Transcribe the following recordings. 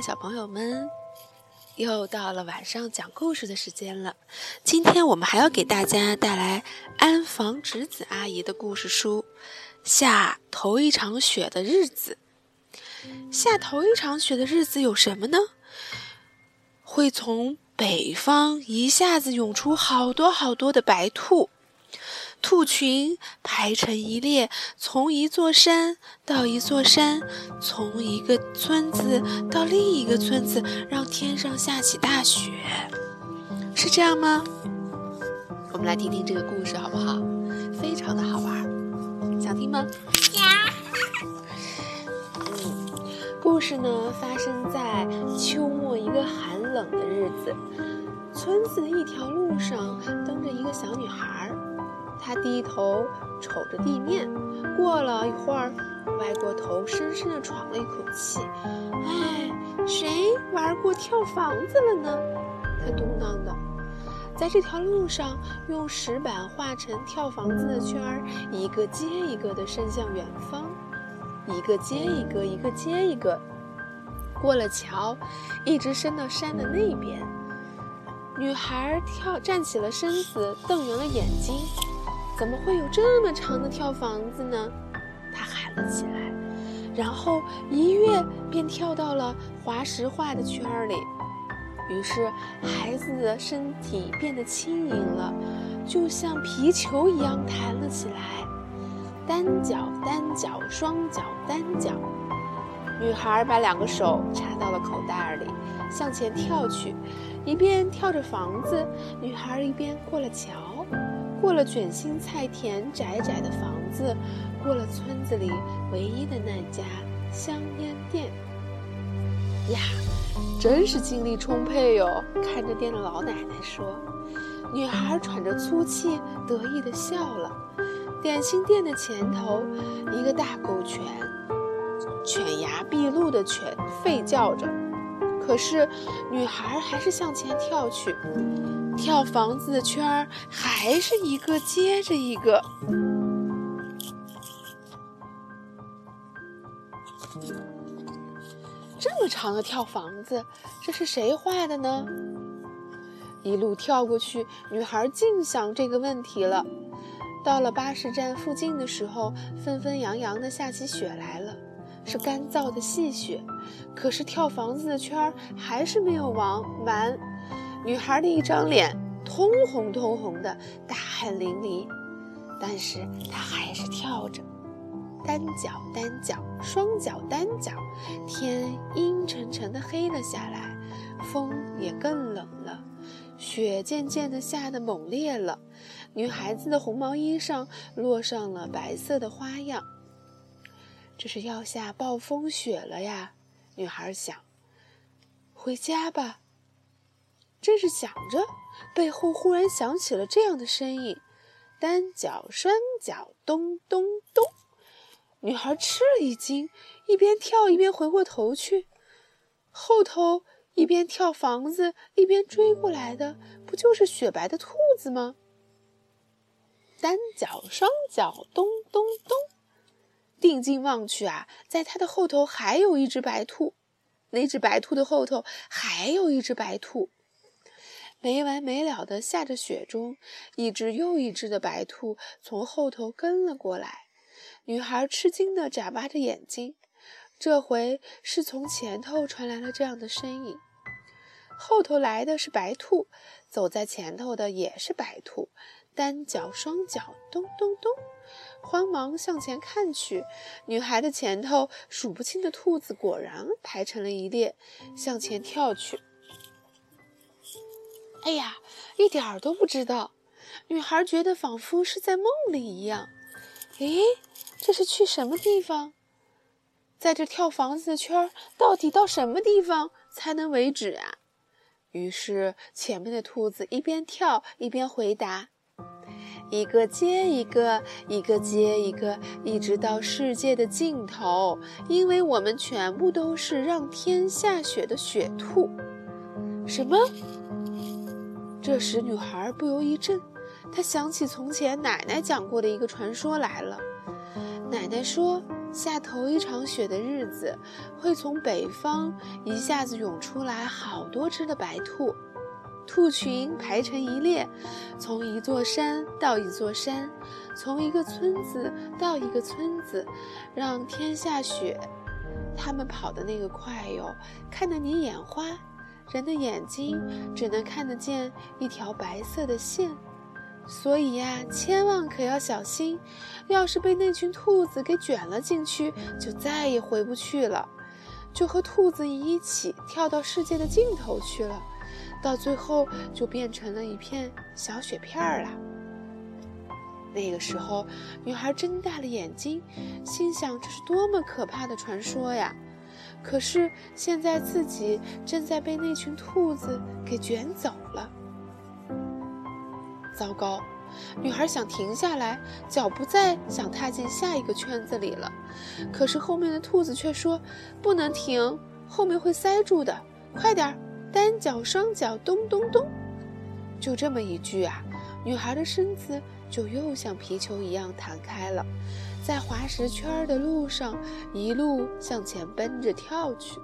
小朋友们，又到了晚上讲故事的时间了。今天我们还要给大家带来安房直子阿姨的故事书《下头一场雪的日子》。下头一场雪的日子有什么呢？会从北方一下子涌出好多好多的白兔。兔群排成一列，从一座山到一座山，从一个村子到另一个村子，让天上下起大雪，是这样吗？我们来听听这个故事好不好？非常的好玩，想听吗？想。嗯，故事呢发生在秋末一个寒冷的日子，村子的一条路上蹬着一个小女孩。他低头瞅着地面，过了一会儿，歪过头，深深地喘了一口气。哎，谁玩过跳房子了呢？他嘟囔道。在这条路上，用石板画成跳房子的圈儿，一个接一个地伸向远方，一个接一个，一个接一个，过了桥，一直伸到山的那边。女孩跳站起了身子，瞪圆了眼睛。怎么会有这么长的跳房子呢？他喊了起来，然后一跃便跳到了滑石画的圈儿里。于是孩子的身体变得轻盈了，就像皮球一样弹了起来。单脚，单脚，双脚，单脚。女孩把两个手插到了口袋里，向前跳去，一边跳着房子，女孩一边过了桥。过了卷心菜田窄窄的房子，过了村子里唯一的那家香烟店。呀，真是精力充沛哟！看着店的老奶奶说。女孩喘着粗气，得意地笑了。点心店的前头，一个大狗犬，犬牙毕露的犬吠叫着。可是，女孩还是向前跳去。跳房子的圈儿还是一个接着一个，这么长的跳房子，这是谁画的呢？一路跳过去，女孩净想这个问题了。到了巴士站附近的时候，纷纷扬扬的下起雪来了，是干燥的细雪。可是跳房子的圈儿还是没有完完。女孩的一张脸通红通红的，大汗淋漓，但是她还是跳着，单脚单脚，双脚单脚。天阴沉沉的黑了下来，风也更冷了，雪渐渐的下的猛烈了。女孩子的红毛衣上落上了白色的花样，这是要下暴风雪了呀！女孩想，回家吧。正是想着，背后忽然响起了这样的声音：“单脚、双脚，咚咚咚。”女孩吃了一惊，一边跳一边回过头去，后头一边跳房子一边追过来的，不就是雪白的兔子吗？单脚、双脚，咚咚咚。定睛望去啊，在它的后头还有一只白兔，那只白兔的后头还有一只白兔。没完没了的下着雪中，一只又一只的白兔从后头跟了过来。女孩吃惊地眨巴着眼睛，这回是从前头传来了这样的声音。后头来的是白兔，走在前头的也是白兔，单脚双脚，咚咚咚，慌忙向前看去，女孩的前头数不清的兔子果然排成了一列，向前跳去。哎呀，一点儿都不知道。女孩觉得仿佛是在梦里一样。诶，这是去什么地方？在这跳房子的圈儿，到底到什么地方才能为止啊？于是前面的兔子一边跳一边回答：“一个接一个，一个接一个，一直到世界的尽头。因为我们全部都是让天下雪的雪兔。”什么？这时，女孩不由一震，她想起从前奶奶讲过的一个传说来了。奶奶说，下头一场雪的日子，会从北方一下子涌出来好多只的白兔，兔群排成一列，从一座山到一座山，从一个村子到一个村子，让天下雪。它们跑的那个快哟，看得你眼花，人的眼睛只能看得见一条白色的线。所以呀，千万可要小心，要是被那群兔子给卷了进去，就再也回不去了，就和兔子一起跳到世界的尽头去了，到最后就变成了一片小雪片儿了。那个时候，女孩睁大了眼睛，心想：这是多么可怕的传说呀！可是现在自己正在被那群兔子给卷走了。糟糕，女孩想停下来，脚不再想踏进下一个圈子里了。可是后面的兔子却说：“不能停，后面会塞住的。快点儿，单脚、双脚，咚咚咚。”就这么一句啊，女孩的身子就又像皮球一样弹开了，在滑石圈的路上一路向前奔着跳去。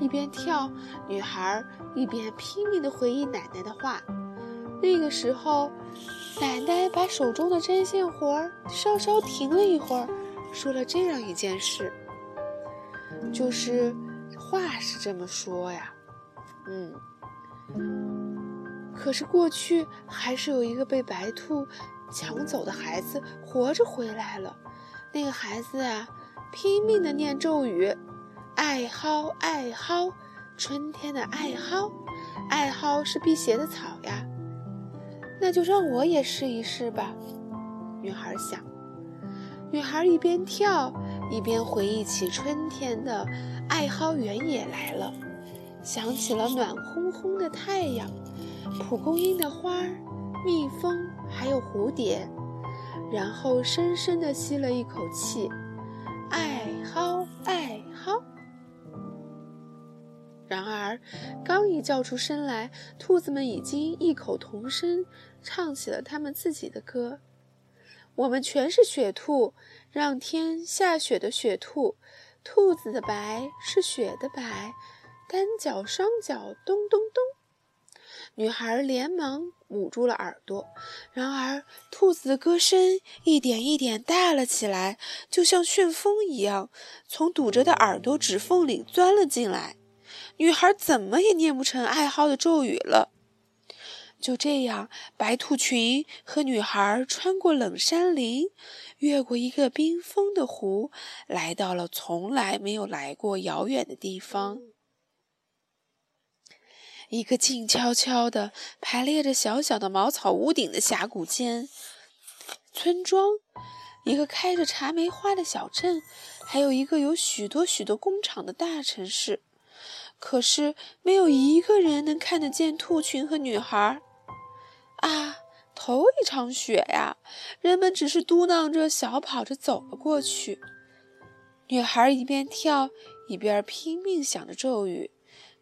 一边跳，女孩一边拼命地回忆奶奶的话。那个时候，奶奶把手中的针线活稍稍停了一会儿，说了这样一件事，就是话是这么说呀，嗯，可是过去还是有一个被白兔抢走的孩子活着回来了，那个孩子啊，拼命的念咒语，艾蒿艾蒿，春天的艾蒿，艾蒿是辟邪的草呀。那就让我也试一试吧，女孩想。女孩一边跳一边回忆起春天的艾蒿原野来了，想起了暖烘烘的太阳、蒲公英的花儿、蜜蜂还有蝴蝶，然后深深地吸了一口气，艾蒿，艾蒿。然而，刚一叫出声来，兔子们已经异口同声唱起了他们自己的歌。我们全是雪兔，让天下雪的雪兔，兔子的白是雪的白，单脚双脚咚咚咚。女孩连忙捂住了耳朵。然而，兔子的歌声一点一点大了起来，就像旋风一样，从堵着的耳朵指缝里钻了进来。女孩怎么也念不成爱好的咒语了。就这样，白兔群和女孩穿过冷山林，越过一个冰封的湖，来到了从来没有来过遥远的地方——一个静悄悄的、排列着小小的茅草屋顶的峡谷间，村庄，一个开着茶梅花的小镇，还有一个有许多许多工厂的大城市。可是没有一个人能看得见兔群和女孩啊！头一场雪呀，人们只是嘟囔着小跑着走了过去。女孩一边跳一边拼命想着咒语，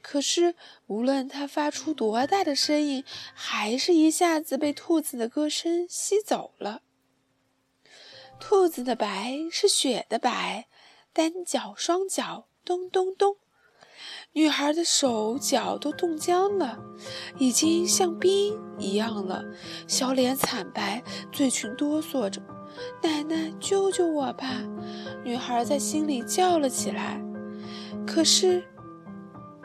可是无论它发出多大的声音，还是一下子被兔子的歌声吸走了。兔子的白是雪的白，单脚双脚咚咚咚。女孩的手脚都冻僵了，已经像冰一样了，小脸惨白，嘴唇哆嗦着。奶奶，救救我吧！女孩在心里叫了起来。可是，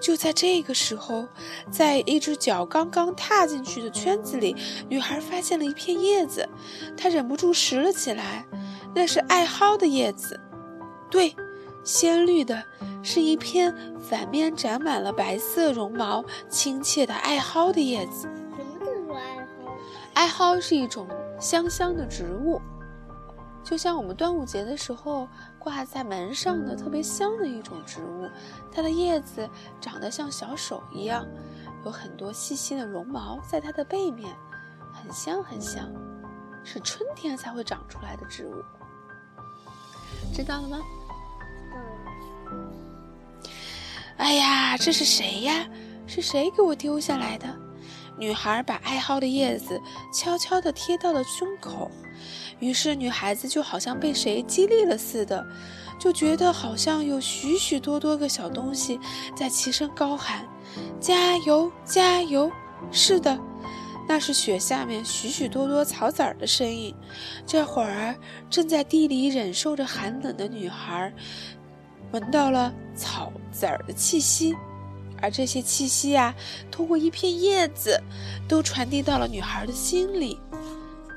就在这个时候，在一只脚刚刚踏进去的圈子里，女孩发现了一片叶子，她忍不住拾了起来。那是艾蒿的叶子，对，鲜绿的。是一片反面长满了白色绒毛、亲切的艾蒿的叶子。什么叫做艾蒿？艾蒿是一种香香的植物，就像我们端午节的时候挂在门上的特别香的一种植物。它的叶子长得像小手一样，有很多细细的绒毛在它的背面，很香很香，是春天才会长出来的植物。知道了吗？哎呀，这是谁呀？是谁给我丢下来的？女孩把爱好的叶子悄悄地贴到了胸口，于是女孩子就好像被谁激励了似的，就觉得好像有许许多多个小东西在齐声高喊：“加油，加油！”是的，那是雪下面许许多多草籽儿的声音。这会儿，正在地里忍受着寒冷的女孩，闻到了草籽儿的气息。而这些气息呀，通过一片叶子，都传递到了女孩的心里。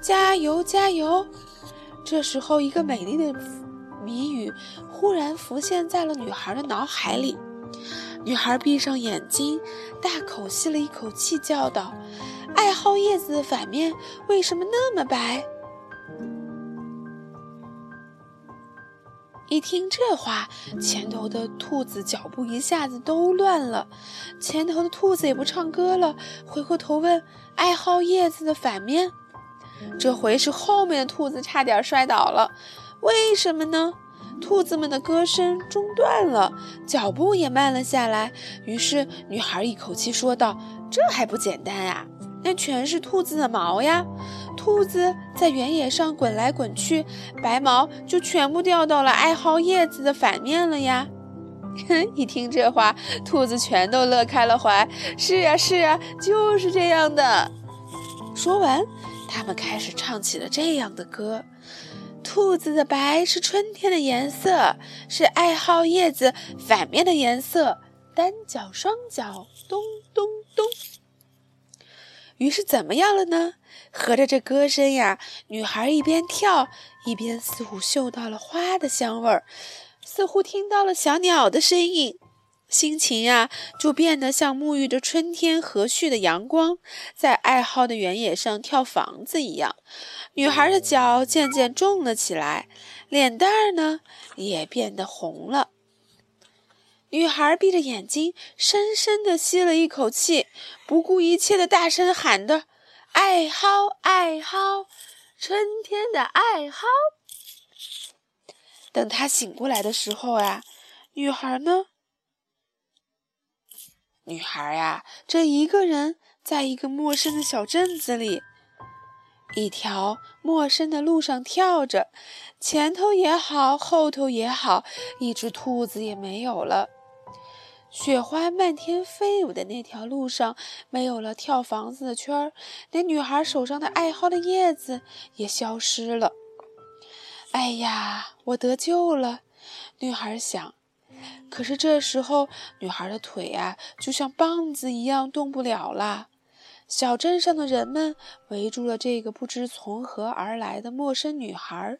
加油，加油！这时候，一个美丽的谜语忽然浮现在了女孩的脑海里。女孩闭上眼睛，大口吸了一口气，叫道：“爱好叶子的反面为什么那么白？”一听这话，前头的兔子脚步一下子都乱了。前头的兔子也不唱歌了，回过头问：“爱好叶子的反面？”这回是后面的兔子差点摔倒了。为什么呢？兔子们的歌声中断了，脚步也慢了下来。于是女孩一口气说道：“这还不简单呀？那全是兔子的毛呀！”兔子在原野上滚来滚去，白毛就全部掉到了爱好叶子的反面了呀！一听这话，兔子全都乐开了怀。是呀，是呀，就是这样的。说完，他们开始唱起了这样的歌：兔子的白是春天的颜色，是爱好叶子反面的颜色。单脚、双脚，咚咚咚。于是怎么样了呢？合着这歌声呀，女孩一边跳一边似乎嗅到了花的香味儿，似乎听到了小鸟的声音，心情呀就变得像沐浴着春天和煦的阳光，在爱好的原野上跳房子一样。女孩的脚渐渐重了起来，脸蛋儿呢也变得红了。女孩闭着眼睛，深深地吸了一口气，不顾一切地大声喊着：“爱好，爱好，春天的爱好。”等她醒过来的时候啊，女孩呢？女孩呀，这一个人在一个陌生的小镇子里，一条陌生的路上跳着，前头也好，后头也好，一只兔子也没有了。雪花漫天飞舞的那条路上，没有了跳房子的圈儿，连女孩手上的爱好的叶子也消失了。哎呀，我得救了！女孩想。可是这时候，女孩的腿啊，就像棒子一样动不了了。小镇上的人们围住了这个不知从何而来的陌生女孩，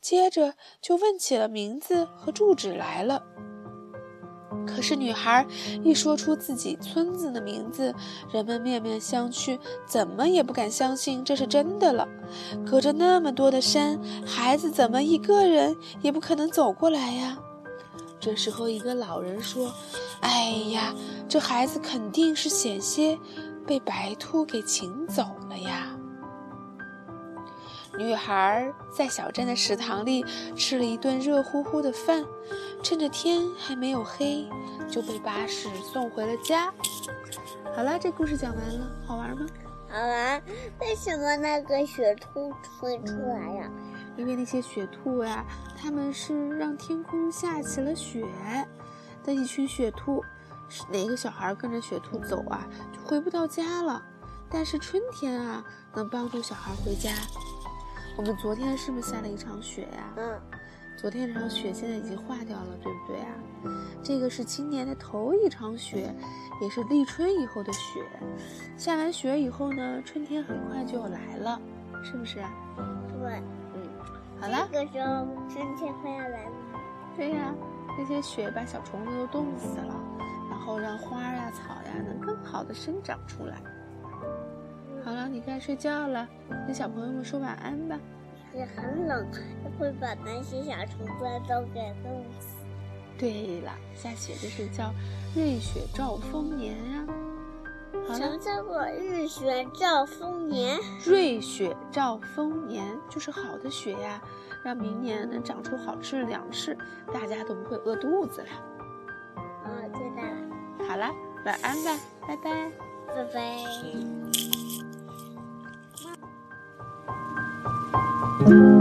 接着就问起了名字和住址来了。可是女孩一说出自己村子的名字，人们面面相觑，怎么也不敢相信这是真的了。隔着那么多的山，孩子怎么一个人也不可能走过来呀？这时候，一个老人说：“哎呀，这孩子肯定是险些被白兔给请走了呀。”女孩在小镇的食堂里吃了一顿热乎乎的饭，趁着天还没有黑，就被巴士送回了家。好了，这故事讲完了，好玩吗？好玩。为什么那个雪兔会出来呀？因为那些雪兔呀，他们是让天空下起了雪的一群雪兔。哪个小孩跟着雪兔走啊，就回不到家了。但是春天啊，能帮助小孩回家。我们昨天是不是下了一场雪呀？嗯，昨天这场雪现在已经化掉了，对不对啊？这个是今年的头一场雪，也是立春以后的雪。下完雪以后呢，春天很快就要来了，是不是啊？对，嗯，好了。这个时候春天快要来了。对呀，那些雪把小虫子都冻死了，然后让花呀、草呀能更好的生长出来。好了，你该睡觉了，跟小朋友们说晚安吧。也很冷，会把那些小虫子都给冻死。对了，下雪就是叫瑞雪兆丰年呀。什么叫做日雪兆丰年？瑞雪兆丰年就是好的雪呀，让明年能长出好吃的粮食，大家都不会饿肚子了。哦，知道了。好了，晚安吧，拜拜。拜拜。拜。